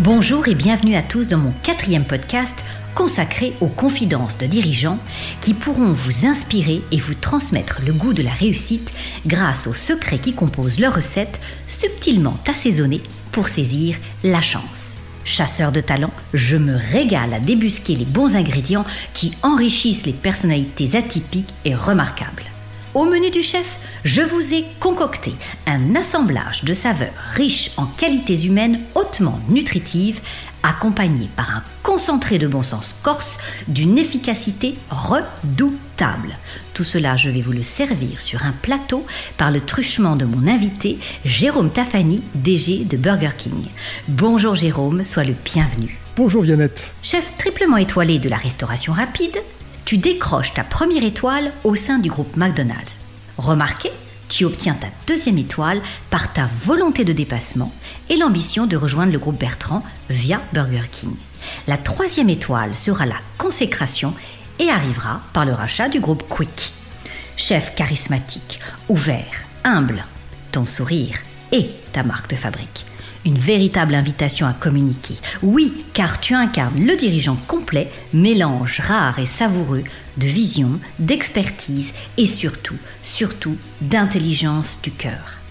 Bonjour et bienvenue à tous dans mon quatrième podcast consacré aux confidences de dirigeants qui pourront vous inspirer et vous transmettre le goût de la réussite grâce aux secrets qui composent leur recette subtilement assaisonnée pour saisir la chance. Chasseur de talent, je me régale à débusquer les bons ingrédients qui enrichissent les personnalités atypiques et remarquables. Au menu du chef, je vous ai concocté un assemblage de saveurs riches en qualités humaines hautement nutritives, accompagné par un concentré de bon sens corse d'une efficacité redoutable. Tout cela, je vais vous le servir sur un plateau par le truchement de mon invité, Jérôme Tafani, DG de Burger King. Bonjour Jérôme, sois le bienvenu. Bonjour Viannette. Chef triplement étoilé de la restauration rapide, tu décroches ta première étoile au sein du groupe McDonald's. Remarquez, tu obtiens ta deuxième étoile par ta volonté de dépassement et l'ambition de rejoindre le groupe Bertrand via Burger King. La troisième étoile sera la consécration et arrivera par le rachat du groupe Quick. Chef charismatique, ouvert, humble, ton sourire et ta marque de fabrique. Une véritable invitation à communiquer. Oui, car tu incarnes le dirigeant complet, mélange rare et savoureux de vision, d'expertise et surtout, surtout d'intelligence du cœur.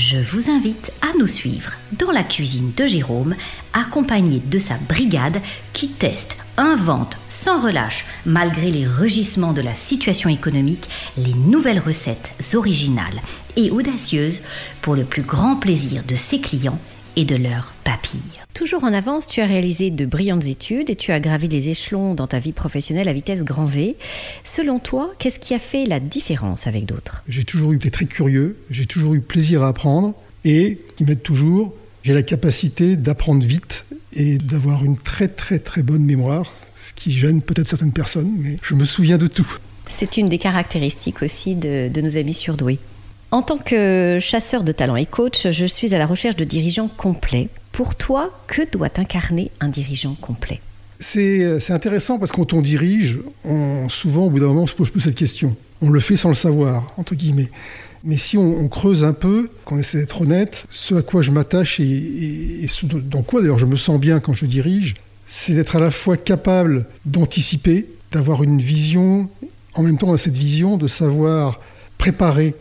Je vous invite à nous suivre dans la cuisine de Jérôme, accompagné de sa brigade qui teste, invente sans relâche, malgré les rugissements de la situation économique, les nouvelles recettes originales et audacieuses pour le plus grand plaisir de ses clients et de leurs papilles. Toujours en avance, tu as réalisé de brillantes études et tu as gravi les échelons dans ta vie professionnelle à vitesse grand V. Selon toi, qu'est-ce qui a fait la différence avec d'autres? J'ai toujours été très curieux, j'ai toujours eu plaisir à apprendre et, qui m'aide toujours, j'ai la capacité d'apprendre vite et d'avoir une très très très bonne mémoire, ce qui gêne peut-être certaines personnes, mais je me souviens de tout. C'est une des caractéristiques aussi de, de nos amis surdoués. En tant que chasseur de talents et coach, je suis à la recherche de dirigeants complets. Pour toi, que doit incarner un dirigeant complet? C'est intéressant parce que quand on dirige, on, souvent au bout d'un moment on se pose plus cette question. On le fait sans le savoir, entre guillemets. Mais si on, creuse un peu, qu'on essaie d'être honnête, ce à quoi je m'attache et, et, dans quoi d'ailleurs je me sens bien quand je dirige, c'est d'être à la fois capable d'anticiper, d'avoir une vision, en même temps dans cette vision, de savoir préparer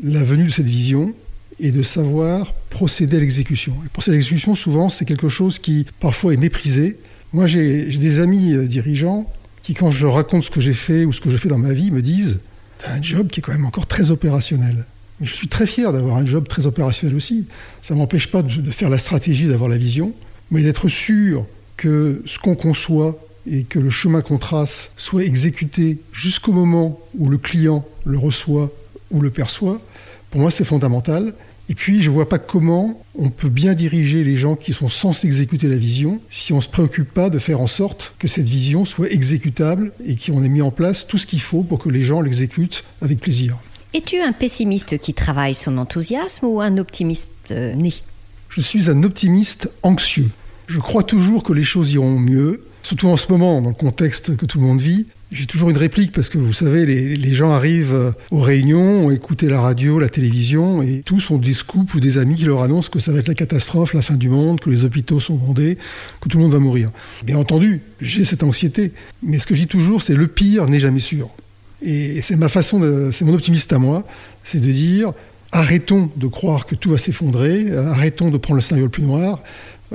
la venue de cette vision et de savoir procéder à l'exécution. Et procéder à l'exécution, souvent, c'est quelque chose qui parfois est méprisé. Moi, j'ai des amis euh, dirigeants qui, quand je leur raconte ce que j'ai fait ou ce que j'ai fait dans ma vie, me disent T'as un job qui est quand même encore très opérationnel. Mais je suis très fier d'avoir un job très opérationnel aussi. Ça ne m'empêche pas de faire la stratégie, d'avoir la vision, mais d'être sûr que ce qu'on conçoit et que le chemin qu'on trace soit exécuté jusqu'au moment où le client le reçoit ou le perçoit, pour moi c'est fondamental. Et puis je ne vois pas comment on peut bien diriger les gens qui sont censés exécuter la vision si on ne se préoccupe pas de faire en sorte que cette vision soit exécutable et qu'on ait mis en place tout ce qu'il faut pour que les gens l'exécutent avec plaisir. Es-tu un pessimiste qui travaille son enthousiasme ou un optimiste euh, né? Je suis un optimiste anxieux. Je crois toujours que les choses iront mieux, surtout en ce moment, dans le contexte que tout le monde vit. J'ai toujours une réplique parce que vous savez, les, gens arrivent euh, aux réunions, ont écouté la radio, la télévision, et tous ont des scoops ou des amis qui leur annoncent que ça va être la catastrophe, la fin du monde, que les hôpitaux sont bondés, que tout le monde va mourir. Bien entendu, j'ai cette anxiété, mais ce que je dis toujours, c'est le pire n'est jamais sûr. Et c'est ma façon, c'est mon optimiste à moi, c'est de dire arrêtons de croire que tout va s'effondrer, arrêtons de prendre le scénario le plus noir,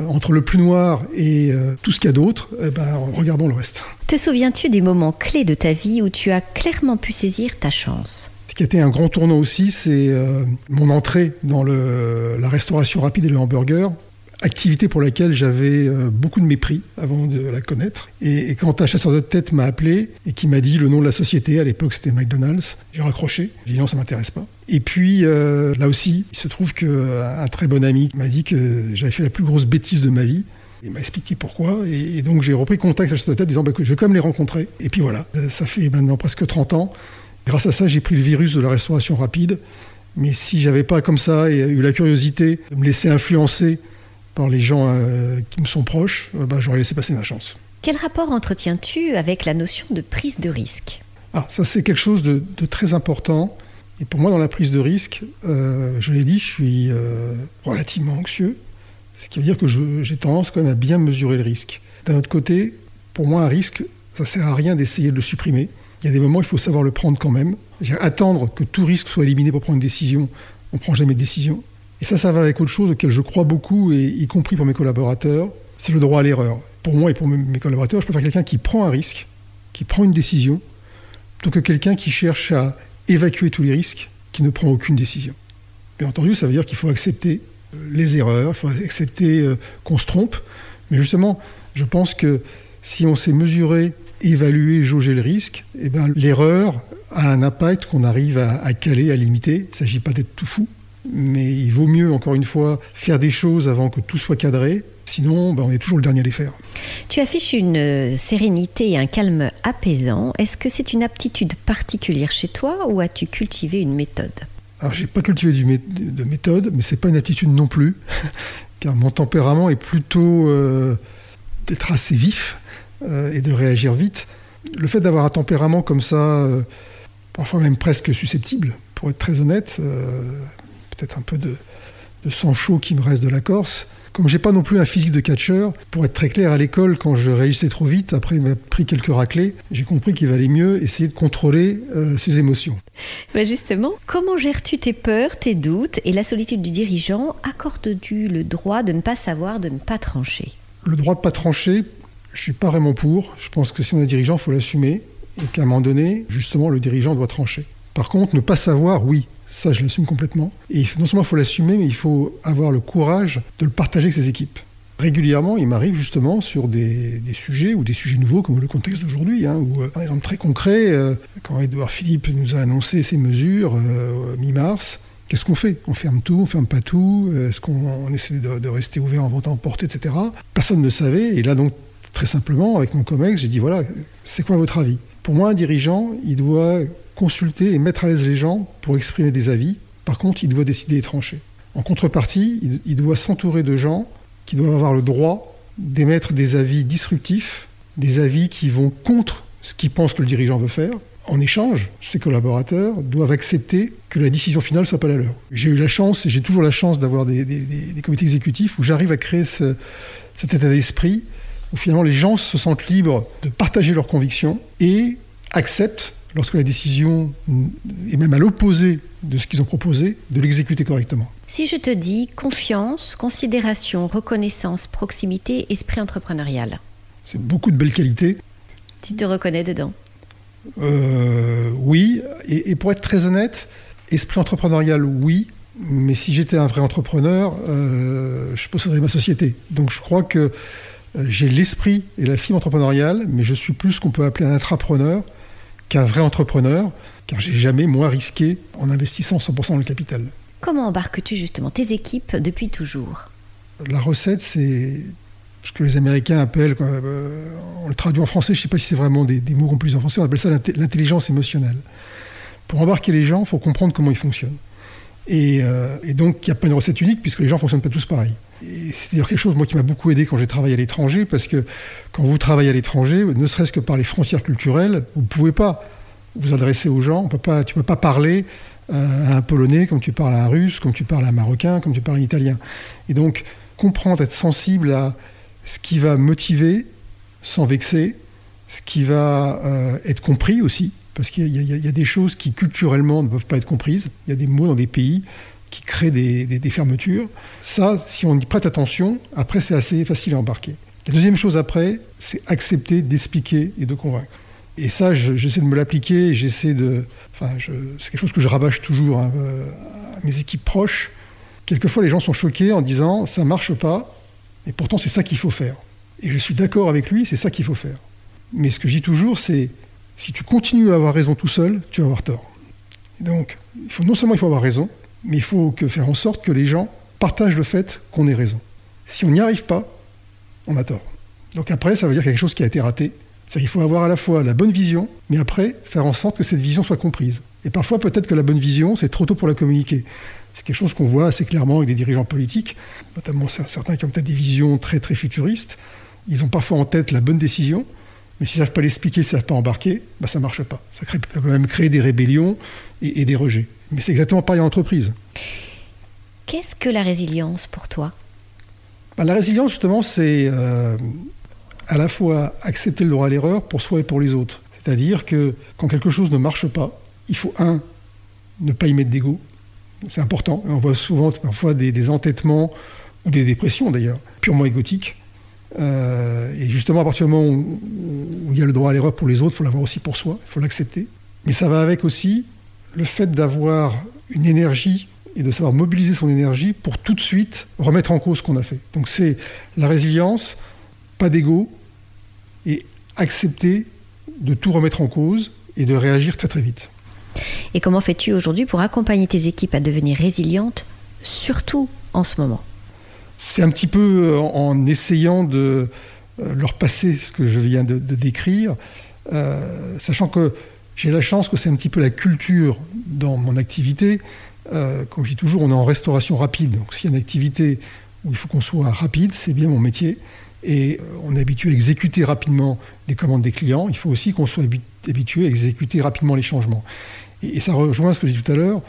entre le plus noir et euh, tout ce qu'il y a d'autre, eh ben, regardons le reste. Te souviens-tu des moments clés de ta vie où tu as clairement pu saisir ta chance? Ce qui a été un grand tournant aussi, c'est euh, mon entrée dans le, la restauration rapide et le hamburger activité pour laquelle j'avais euh, beaucoup de mépris avant de la connaître. Et, quand un chasseur de tête m'a appelé et qui m'a dit le nom de la société, à l'époque c'était McDonald's, j'ai raccroché. J'ai dit non, ça m'intéresse pas. Et puis euh, là aussi, il se trouve qu'un euh, très bon ami m'a dit que j'avais fait la plus grosse bêtise de ma vie. Il m'a expliqué pourquoi. Et, donc j'ai repris contact avec chasseur de tête disant bah, je vais quand même les rencontrer. Et puis voilà, ça fait maintenant presque 30 ans. Grâce à ça, j'ai pris le virus de la restauration rapide. Mais si j'avais pas comme ça et eu la curiosité de me laisser influencer par les gens euh, qui me sont proches, euh, bah, j'aurais laissé passer ma chance. Quel rapport entretiens-tu avec la notion de prise de risque? Ah, ça c'est quelque chose de, très important. Et pour moi, dans la prise de risque, euh, je l'ai dit, je suis relativement anxieux. Ce qui veut dire que j'ai tendance quand même à bien mesurer le risque. D'un autre côté, pour moi, un risque, ça sert à rien d'essayer de le supprimer. Il y a des moments, il faut savoir le prendre quand même. Attendre que tout risque soit éliminé pour prendre une décision, on ne prend jamais de décision. Et ça, ça va avec autre chose auquel je crois beaucoup, et y compris pour mes collaborateurs, c'est le droit à l'erreur. Pour moi et pour mes collaborateurs, je préfère quelqu'un qui prend un risque, qui prend une décision, plutôt que quelqu'un qui cherche à évacuer tous les risques, qui ne prend aucune décision. Bien entendu, ça veut dire qu'il faut accepter euh, les erreurs, il faut accepter euh, qu'on se trompe, mais justement, je pense que si on sait mesurer, évaluer, jauger le risque, eh ben, l'erreur a un impact qu'on arrive à, à, caler, à limiter. Il ne s'agit pas d'être tout fou, mais il vaut mieux, encore une fois, faire des choses avant que tout soit cadré. Sinon, ben, on est toujours le dernier à les faire. Tu affiches une euh, sérénité et un calme apaisant. Est-ce que c'est une aptitude particulière chez toi ou as-tu cultivé une méthode? Alors, j'ai pas cultivé de méthode, mais c'est pas une aptitude non plus, car mon tempérament est plutôt euh, d'être assez vif euh, et de réagir vite. Le fait d'avoir un tempérament comme ça, parfois même presque susceptible, pour être très honnête, peut-être un peu de, sang chaud qui me reste de la Corse. Comme j'ai pas non plus un physique de catcheur, pour être très clair, à l'école, quand je réagissais trop vite, après il m'a pris quelques raclés, j'ai compris qu'il valait mieux essayer de contrôler euh, ses émotions. Mais justement, comment gères-tu tes peurs, tes doutes et la solitude du dirigeant? Accordes-tu le droit de ne pas savoir, de ne pas trancher? Le droit de ne pas trancher, je suis pas vraiment pour. Je pense que si on est dirigeant, il faut l'assumer et qu'à un moment donné, justement, le dirigeant doit trancher. Par contre, ne pas savoir, oui, ça, je l'assume complètement. Et non seulement il faut l'assumer, mais il faut avoir le courage de le partager avec ses équipes. Régulièrement, il m'arrive justement sur des, sujets ou des sujets nouveaux, comme le contexte d'aujourd'hui, hein, ou euh, par exemple très concret, euh, quand Edouard Philippe nous a annoncé ses mesures euh, mi-mars, qu'est-ce qu'on fait? On ferme tout, on ferme pas tout Est-ce qu'on essaie de, rester ouvert en vente en portée, etc. Personne ne savait. Et là, donc, très simplement, avec mon COMEX, j'ai dit voilà, c'est quoi votre avis? Pour moi, un dirigeant, il doit consulter et mettre à l'aise les gens pour exprimer des avis. Par contre, il doit décider et trancher. En contrepartie, il, doit s'entourer de gens qui doivent avoir le droit d'émettre des avis disruptifs, des avis qui vont contre ce qu'il pense que le dirigeant veut faire. En échange, ses collaborateurs doivent accepter que la décision finale ne soit pas la leur. J'ai eu la chance, et j'ai toujours la chance d'avoir des, comités exécutifs où j'arrive à créer cet état d'esprit où finalement les gens se sentent libres de partager leurs convictions et acceptent lorsque la décision est même à l'opposé de ce qu'ils ont proposé, de l'exécuter correctement. Si je te dis confiance, considération, reconnaissance, proximité, esprit entrepreneurial. C'est beaucoup de belles qualités. Tu te reconnais dedans? Euh, Oui, et, pour être très honnête, esprit entrepreneurial, oui, mais si j'étais un vrai entrepreneur, euh, je posséderais ma société. Donc je crois que j'ai l'esprit et la fibre entrepreneuriale, mais je suis plus ce qu'on peut appeler un intrapreneur qu'un vrai entrepreneur, car j'ai jamais moins risqué en investissant 100% dans le capital. Comment embarques-tu justement tes équipes depuis toujours? La recette, c'est ce que les Américains appellent, euh, on le traduit en français, je ne sais pas si c'est vraiment des, mots qu'on peut en français, on appelle ça l'intelligence émotionnelle. Pour embarquer les gens, il faut comprendre comment ils fonctionnent. Et, euh, donc, il n'y a pas une recette unique, puisque les gens ne fonctionnent pas tous pareil. C'est quelque chose moi, qui m'a beaucoup aidé quand j'ai travaillé à l'étranger, parce que quand vous travaillez à l'étranger, ne serait-ce que par les frontières culturelles, vous ne pouvez pas vous adresser aux gens. On peut pas, tu ne peux pas parler euh, à un Polonais comme tu parles à un Russe, comme tu parles à un Marocain, comme tu parles à un Italien. Et donc, comprendre, être sensible à ce qui va motiver sans vexer, ce qui va euh, être compris aussi, parce qu'il y, a des choses qui culturellement ne peuvent pas être comprises. Il y a des mots dans des pays qui crée des, fermetures. Ça, si on y prête attention, après, c'est assez facile à embarquer. La deuxième chose après, c'est accepter d'expliquer et de convaincre. Et ça, j'essaie de me l'appliquer, j'essaie de... Enfin, c'est quelque chose que je rabâche toujours hein, euh, à mes équipes proches. Quelquefois, les gens sont choqués en disant « ça marche pas, et pourtant c'est ça qu'il faut faire ». Et je suis d'accord avec lui, c'est ça qu'il faut faire. Mais ce que je dis toujours, c'est si tu continues à avoir raison tout seul, tu vas avoir tort. donc, non seulement il faut avoir raison, mais il faut faire en sorte que les gens partagent le fait qu'on ait raison. Si on n'y arrive pas, on a tort. Donc après, ça veut dire quelque chose qui a été raté. C'est qu'il faut avoir à la fois la bonne vision, mais après, faire en sorte que cette vision soit comprise. Et parfois, peut-être que la bonne vision, c'est trop tôt pour la communiquer. C'est quelque chose qu'on voit assez clairement avec des dirigeants politiques, notamment certains qui ont peut-être des visions très très futuristes. Ils ont parfois en tête la bonne décision, mais s'ils ne savent pas l'expliquer, s'ils ne savent pas embarquer, bah ça ne marche pas. Ça, peut même créer des rébellions et des rejets. Mais c'est exactement pareil en entreprise. Qu'est-ce que la résilience pour toi? Bah, La résilience, justement, c'est euh, à la fois accepter le droit à l'erreur pour soi et pour les autres. C'est-à-dire que quand quelque chose ne marche pas, il faut, un, ne pas y mettre d'ego. C'est important. On voit souvent parfois des, entêtements ou des dépressions d'ailleurs, purement égotiques. Euh, et justement, à partir du moment où, il y a le droit à l'erreur pour les autres, il faut l'avoir aussi pour soi, il faut l'accepter. Mais ça va avec aussi le fait d'avoir une énergie et de savoir mobiliser son énergie pour tout de suite remettre en cause ce qu'on a fait. Donc c'est la résilience, pas d'ego, et accepter de tout remettre en cause et de réagir très très vite. Et comment fais-tu aujourd'hui pour accompagner tes équipes à devenir résilientes, surtout en ce moment? C'est un petit peu euh, en essayant de euh, leur passer ce que je viens de, décrire, euh, sachant que j'ai la chance que c'est un petit peu la culture dans mon activité. comme je dis toujours, on est en restauration rapide. Donc s'il y a une activité où il faut qu'on soit rapide, c'est bien mon métier. Et on est habitué à exécuter rapidement les commandes des clients. Il faut aussi qu'on soit habitué à exécuter rapidement les changements. Et, ça rejoint ce que j'ai dit tout à l'heure.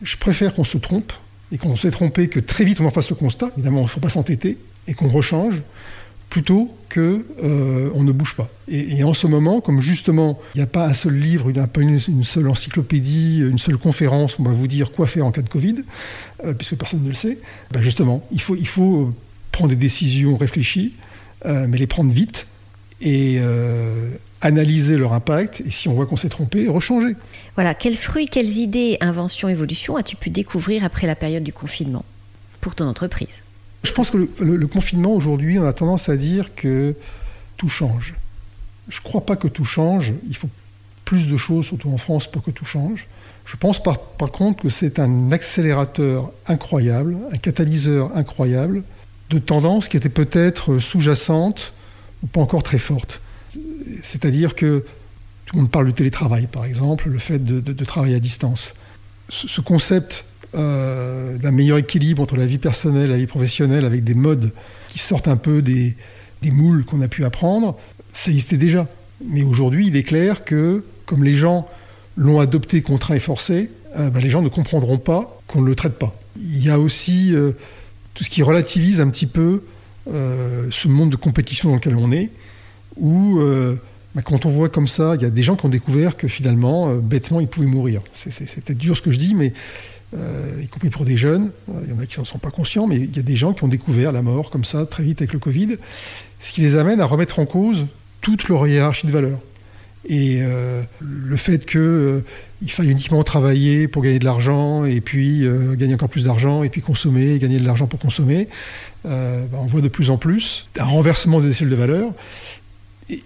Je préfère qu'on se trompe et qu'on s'est trompé que très vite on en fasse le constat. Évidemment, il ne faut pas s'entêter et qu'on rechange plutôt qu'on euh, ne bouge pas. Et, en ce moment, comme justement, il n'y a pas un seul livre, il n'y a pas une, seule encyclopédie, une seule conférence on va vous dire quoi faire en cas de Covid, euh, puisque personne ne le sait, ben justement, il faut, il faut prendre des décisions réfléchies, euh, mais les prendre vite et analyser leur impact et si on voit qu'on s'est trompé, rechanger. Voilà, quels fruits, quelles idées, inventions, évolutions as-tu pu découvrir après la période du confinement pour ton entreprise? Je pense que le, confinement aujourd'hui, on a tendance à dire que tout change. Je ne crois pas que tout change. Il faut plus de choses, surtout en France, pour que tout change. Je pense par, par contre que c'est un accélérateur incroyable, un catalyseur incroyable de tendances qui étaient peut-être sous-jacentes ou pas encore très fortes. C'est-à-dire que tout le monde parle du télétravail, par exemple, le fait de, travailler à distance. Ce, concept euh, d'un meilleur équilibre entre la vie personnelle et la vie professionnelle avec des modes qui sortent un peu des, moules qu'on a pu apprendre, ça existait déjà. Mais aujourd'hui, il est clair que, comme les gens l'ont adopté contraint et forcé, euh, ben, les gens ne comprendront pas qu'on ne le traite pas. Il y a aussi euh, tout ce qui relativise un petit peu ce monde de compétition dans lequel on est, où euh, bah, quand on voit comme ça, il y a des gens qui ont découvert que finalement, euh, bêtement, ils pouvaient mourir. C'est peut-être dur ce que je dis, mais euh, y compris pour des jeunes, il y en a qui n'en sont pas conscients, mais il y a des gens qui ont découvert la mort comme ça très vite avec le Covid, ce qui les amène à remettre en cause toute leur hiérarchie de valeurs. Et le fait qu'il il faille uniquement travailler pour gagner de l'argent, et puis gagner encore plus d'argent, et puis consommer, et gagner de l'argent pour consommer, bah, on voit de plus en plus un renversement des échelles de valeurs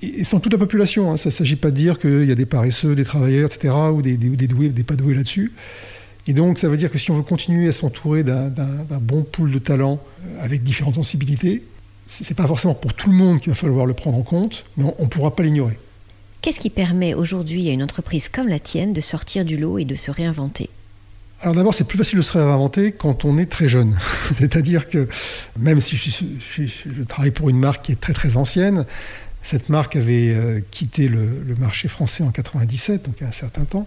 et, sans toute la population. Hein. Ça ne s'agit pas de dire qu'il y a des paresseux, des travailleurs, etc., ou des, des, doués, des pas doués là-dessus. Et donc, ça veut dire que si on veut continuer à s'entourer d'un bon pool de talents euh, avec différentes sensibilités, ce n'est pas forcément pour tout le monde qu'il va falloir le prendre en compte, mais on ne pourra pas l'ignorer. Qu'est-ce qui permet aujourd'hui à une entreprise comme la tienne de sortir du lot et de se réinventer? Alors d'abord, c'est plus facile de se réinventer quand on est très jeune. C'est-à-dire que même si je, travaille pour une marque qui est très très ancienne, cette marque avait euh, quitté le, marché français en 97, donc il y a un certain temps.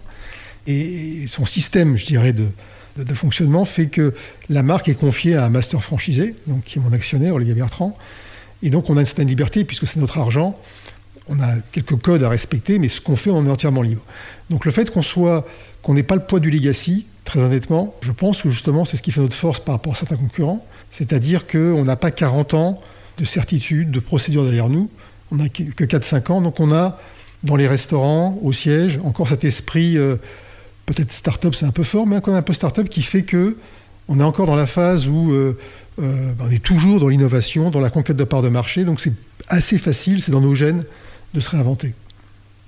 Et son système, je dirais, de, fonctionnement fait que la marque est confiée à un master franchisé, donc qui est mon actionnaire, Olivier Bertrand. Et donc on a une certaine liberté puisque c'est notre argent. On a quelques codes à respecter, mais ce qu'on fait, on est entièrement libre. Donc le fait qu'on soit, qu'on n'ait pas le poids du legacy, très honnêtement, je pense que justement c'est ce qui fait notre force par rapport à certains concurrents. C'est-à-dire qu'on n'a pas 40 ans de certitude, de procédure derrière nous on n'a que 4-5 ans, donc on a dans les restaurants, au siège, encore cet esprit, euh, peut-être start-up c'est un peu fort, mais quand même un peu start-up qui fait que on est encore dans la phase où euh, euh, on est toujours dans l'innovation, dans la conquête de parts de marché, donc c'est assez facile, c'est dans nos gènes de se réinventer.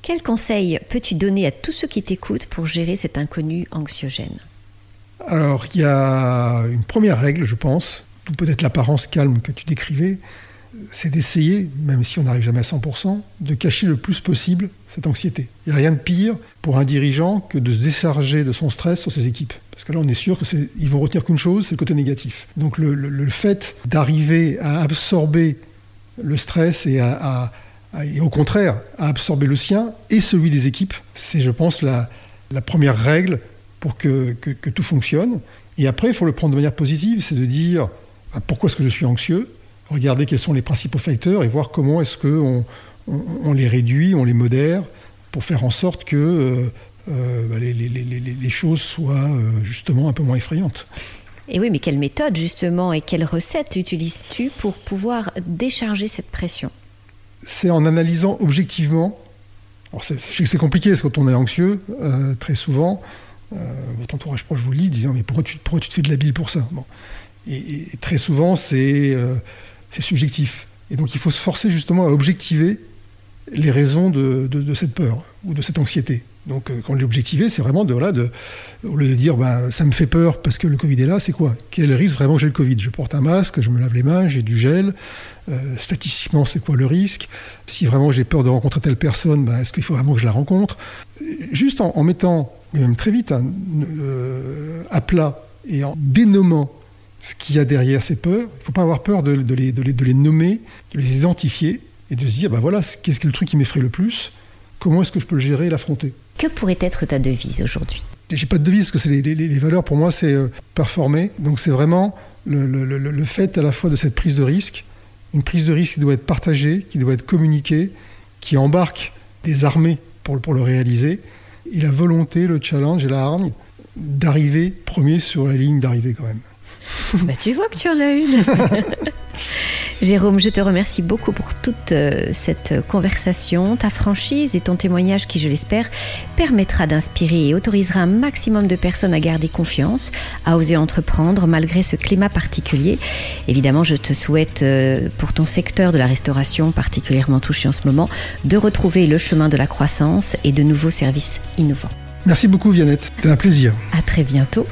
Quel conseil peux-tu donner à tous ceux qui t'écoutent pour gérer cet inconnu anxiogène? Alors, il y a une première règle, je pense, ou peut-être l'apparence calme que tu décrivais, c'est d'essayer, même si on n'arrive jamais à 100%, de cacher le plus possible cette anxiété. Il n'y a rien de pire pour un dirigeant que de se décharger de son stress sur ses équipes. Parce que là, on est sûr qu'ils vont retenir qu'une chose, c'est le côté négatif. Donc le, fait d'arriver à absorber le stress et, au contraire à absorber le sien et celui des équipes, c'est, je pense, la, première règle pour que, tout fonctionne. Et après, il faut le prendre de manière positive, c'est de dire ah, pourquoi est-ce que je suis anxieux? Regarder quels sont les principaux facteurs et voir comment est-ce qu'on on, les réduit, on les modère pour faire en sorte que euh, euh, bah, les, choses soient justement un peu moins effrayantes. Et oui, mais quelle méthode justement et quelle recette utilises-tu pour pouvoir décharger cette pression? C'est en analysant objectivement. Alors je sais que c'est compliqué parce que quand on est anxieux, très souvent, votre entourage proche vous le dit, disant mais pourquoi tu, pourquoi tu te fais de la bile pour ça? Bon. Et, très souvent, euh, c'est subjectif. Et donc, il faut se forcer justement à objectiver les raisons de, cette peur ou de cette anxiété. Donc, euh, quand l'objectiver, c'est vraiment de, voilà, au lieu de dire ben, ça me fait peur parce que le Covid est là, c'est quoi? Quel risque vraiment que j'ai le Covid? Je porte un masque, je me lave les mains, j'ai du gel. Euh, statistiquement, c'est quoi le risque? Si vraiment j'ai peur de rencontrer telle personne, ben, est-ce qu'il faut vraiment que je la rencontre? Juste en, mettant, même très vite, hein, à plat et en dénommant ce qu'il y a derrière ces peurs. Il ne faut pas avoir peur de, les, de, les, nommer, de les identifier et de se dire, ben voilà, qu'est-ce qui est le truc qui m'effraie le plus Comment est-ce que je peux le gérer et l'affronter? Que pourrait être ta devise aujourd'hui? J'ai pas de devise, parce que les, les, valeurs, pour moi, c'est euh, performer. Donc c'est vraiment le, le, fait à la fois de cette prise de risque, une prise de risque qui doit être partagée, qui doit être communiquée, qui embarque des armées pour, pour le réaliser, et la volonté, le challenge et la hargne d'arriver premier sur la ligne d'arrivée quand même. bah, tu vois que tu en as une. Jérôme, je te remercie beaucoup pour toute euh, cette conversation. Ta franchise et ton témoignage qui, je l'espère, permettra d'inspirer et autorisera un maximum de personnes à garder confiance, à oser entreprendre malgré ce climat particulier. Évidemment, je te souhaite euh, pour ton secteur de la restauration particulièrement touché en ce moment de retrouver le chemin de la croissance et de nouveaux services innovants. Merci beaucoup Viannette, c'était un plaisir. À très bientôt.